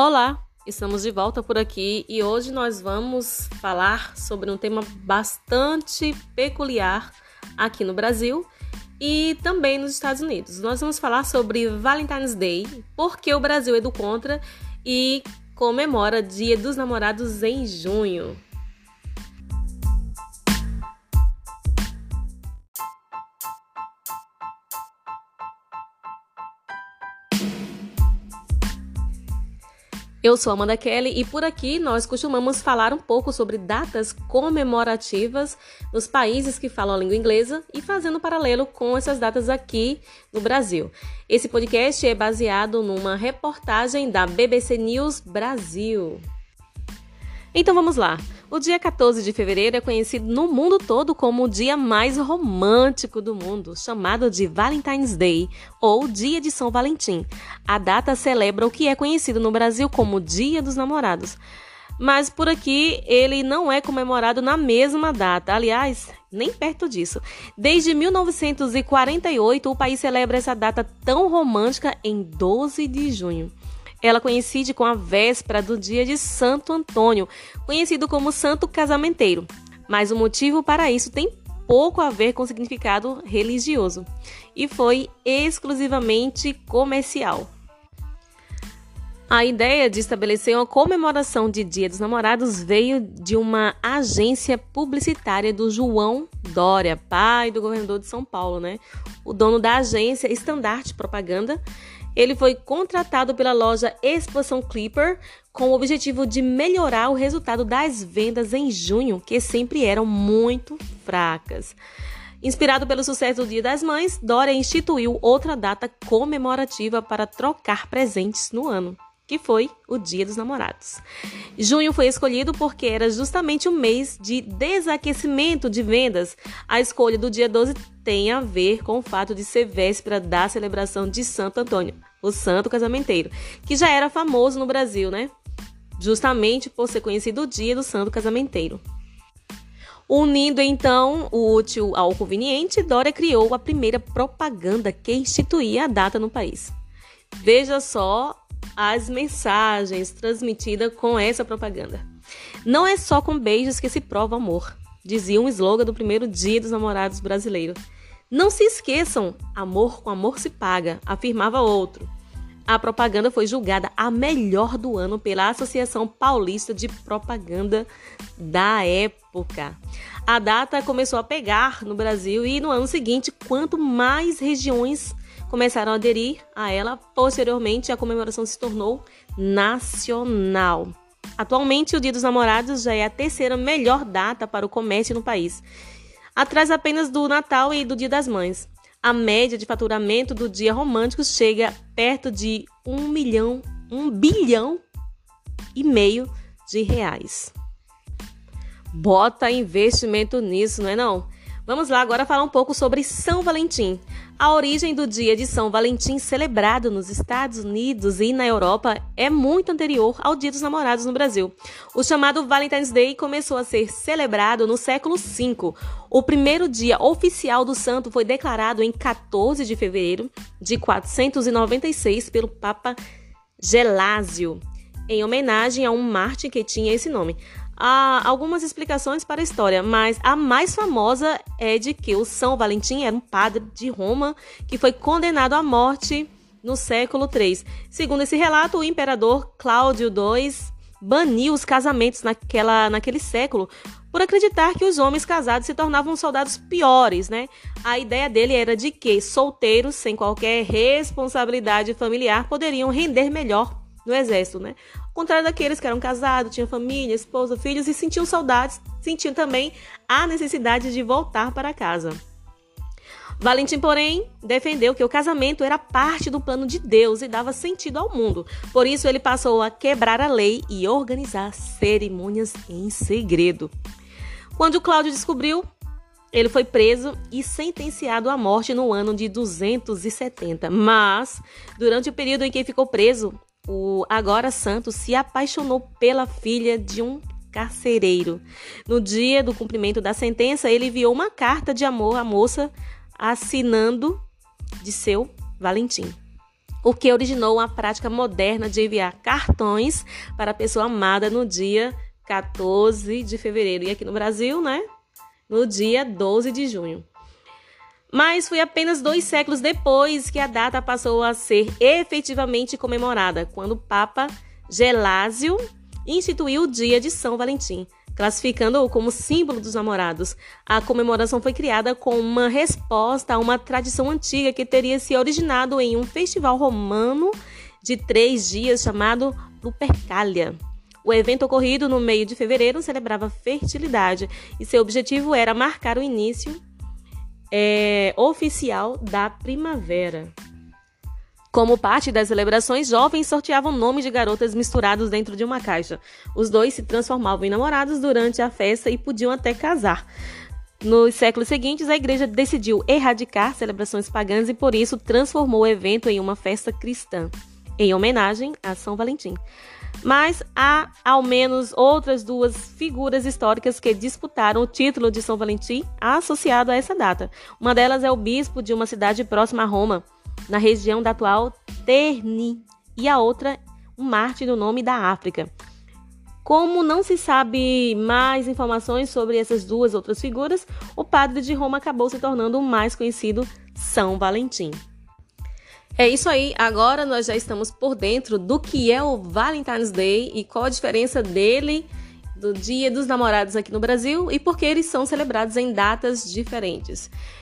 Olá, estamos de volta por aqui e hoje nós vamos falar sobre um tema bastante peculiar aqui no Brasil e também nos Estados Unidos. Nós vamos falar sobre Valentine's Day, porque o Brasil é do contra e comemora Dia dos Namorados em junho. Eu sou Amanda Kelly e por aqui nós costumamos falar um pouco sobre datas comemorativas nos países que falam a língua inglesa e fazendo paralelo com essas datas aqui no Brasil. Esse podcast é baseado numa reportagem da BBC News Brasil. Então vamos lá. O dia 14 de fevereiro é conhecido no mundo todo como o dia mais romântico do mundo, chamado de Valentine's Day ou Dia de São Valentim. A data celebra o que é conhecido no Brasil como Dia dos Namorados. Mas por aqui ele não é comemorado na mesma data, aliás, nem perto disso. Desde 1948, o país celebra essa data tão romântica em 12 de junho. Ela coincide com a véspera do dia de Santo Antônio, conhecido como Santo Casamenteiro. Mas o motivo para isso tem pouco a ver com significado religioso e foi exclusivamente comercial. A ideia de estabelecer uma comemoração de Dia dos Namorados veio de uma agência publicitária do João Dória, pai do governador de São Paulo, né? O dono da agência Standard Propaganda ele foi contratado pela loja Exposição Clipper com o objetivo de melhorar o resultado das vendas em junho, que sempre eram muito fracas. Inspirado pelo sucesso do Dia das Mães, Dória instituiu outra data comemorativa para trocar presentes no ano que foi o Dia dos Namorados. Junho foi escolhido porque era justamente o mês de desaquecimento de vendas. A escolha do dia 12 tem a ver com o fato de ser véspera da celebração de Santo Antônio, o santo casamenteiro, que já era famoso no Brasil, né? Justamente por ser conhecido o dia do santo casamenteiro. Unindo então o útil ao conveniente, Dória criou a primeira propaganda que instituía a data no país. Veja só as mensagens transmitidas com essa propaganda. Não é só com beijos que se prova amor, dizia um slogan do primeiro dia dos namorados brasileiros. Não se esqueçam, amor com amor se paga, afirmava outro. A propaganda foi julgada a melhor do ano pela Associação Paulista de Propaganda da época. A data começou a pegar no Brasil e no ano seguinte, quanto mais regiões começaram a aderir a ela. Posteriormente, a comemoração se tornou nacional. Atualmente, o Dia dos Namorados já é a terceira melhor data para o comércio no país, atrás apenas do Natal e do Dia das Mães. A média de faturamento do dia romântico chega perto de um milhão, um bilhão e meio de reais. Bota investimento nisso, não é não? Vamos lá agora falar um pouco sobre São Valentim. A origem do dia de São Valentim, celebrado nos Estados Unidos e na Europa, é muito anterior ao Dia dos Namorados no Brasil. O chamado Valentine's Day começou a ser celebrado no século V. O primeiro dia oficial do santo foi declarado em 14 de fevereiro de 496 pelo Papa Gelásio, em homenagem a um mártir que tinha esse nome há algumas explicações para a história, mas a mais famosa é de que o São Valentim era um padre de Roma que foi condenado à morte no século III. Segundo esse relato, o imperador Cláudio II baniu os casamentos naquela, naquele século por acreditar que os homens casados se tornavam soldados piores, né? A ideia dele era de que solteiros, sem qualquer responsabilidade familiar, poderiam render melhor no exército, né? Contrário daqueles que eram casados, tinham família, esposa, filhos e sentiam saudades, sentiam também a necessidade de voltar para casa. Valentim, porém, defendeu que o casamento era parte do plano de Deus e dava sentido ao mundo. Por isso, ele passou a quebrar a lei e organizar cerimônias em segredo. Quando Cláudio descobriu, ele foi preso e sentenciado à morte no ano de 270. Mas, durante o período em que ficou preso, o agora santo se apaixonou pela filha de um carcereiro. No dia do cumprimento da sentença, ele enviou uma carta de amor à moça assinando de seu Valentim. o que originou a prática moderna de enviar cartões para a pessoa amada no dia 14 de fevereiro. E aqui no Brasil, né? No dia 12 de junho. Mas foi apenas dois séculos depois que a data passou a ser efetivamente comemorada, quando o Papa Gelásio instituiu o dia de São Valentim, classificando-o como símbolo dos namorados. A comemoração foi criada com uma resposta a uma tradição antiga que teria se originado em um festival romano de três dias chamado Lupercalia. O evento ocorrido no meio de fevereiro celebrava fertilidade e seu objetivo era marcar o início é, oficial da primavera. Como parte das celebrações, jovens sorteavam nomes de garotas misturados dentro de uma caixa. Os dois se transformavam em namorados durante a festa e podiam até casar. Nos séculos seguintes, a igreja decidiu erradicar celebrações pagãs e, por isso, transformou o evento em uma festa cristã, em homenagem a São Valentim. Mas há ao menos outras duas figuras históricas que disputaram o título de São Valentim associado a essa data. Uma delas é o bispo de uma cidade próxima a Roma, na região da atual Terni, e a outra, um mártir no nome da África. Como não se sabe mais informações sobre essas duas outras figuras, o padre de Roma acabou se tornando o mais conhecido São Valentim. É isso aí, agora nós já estamos por dentro do que é o Valentine's Day e qual a diferença dele do Dia dos Namorados aqui no Brasil e por que eles são celebrados em datas diferentes.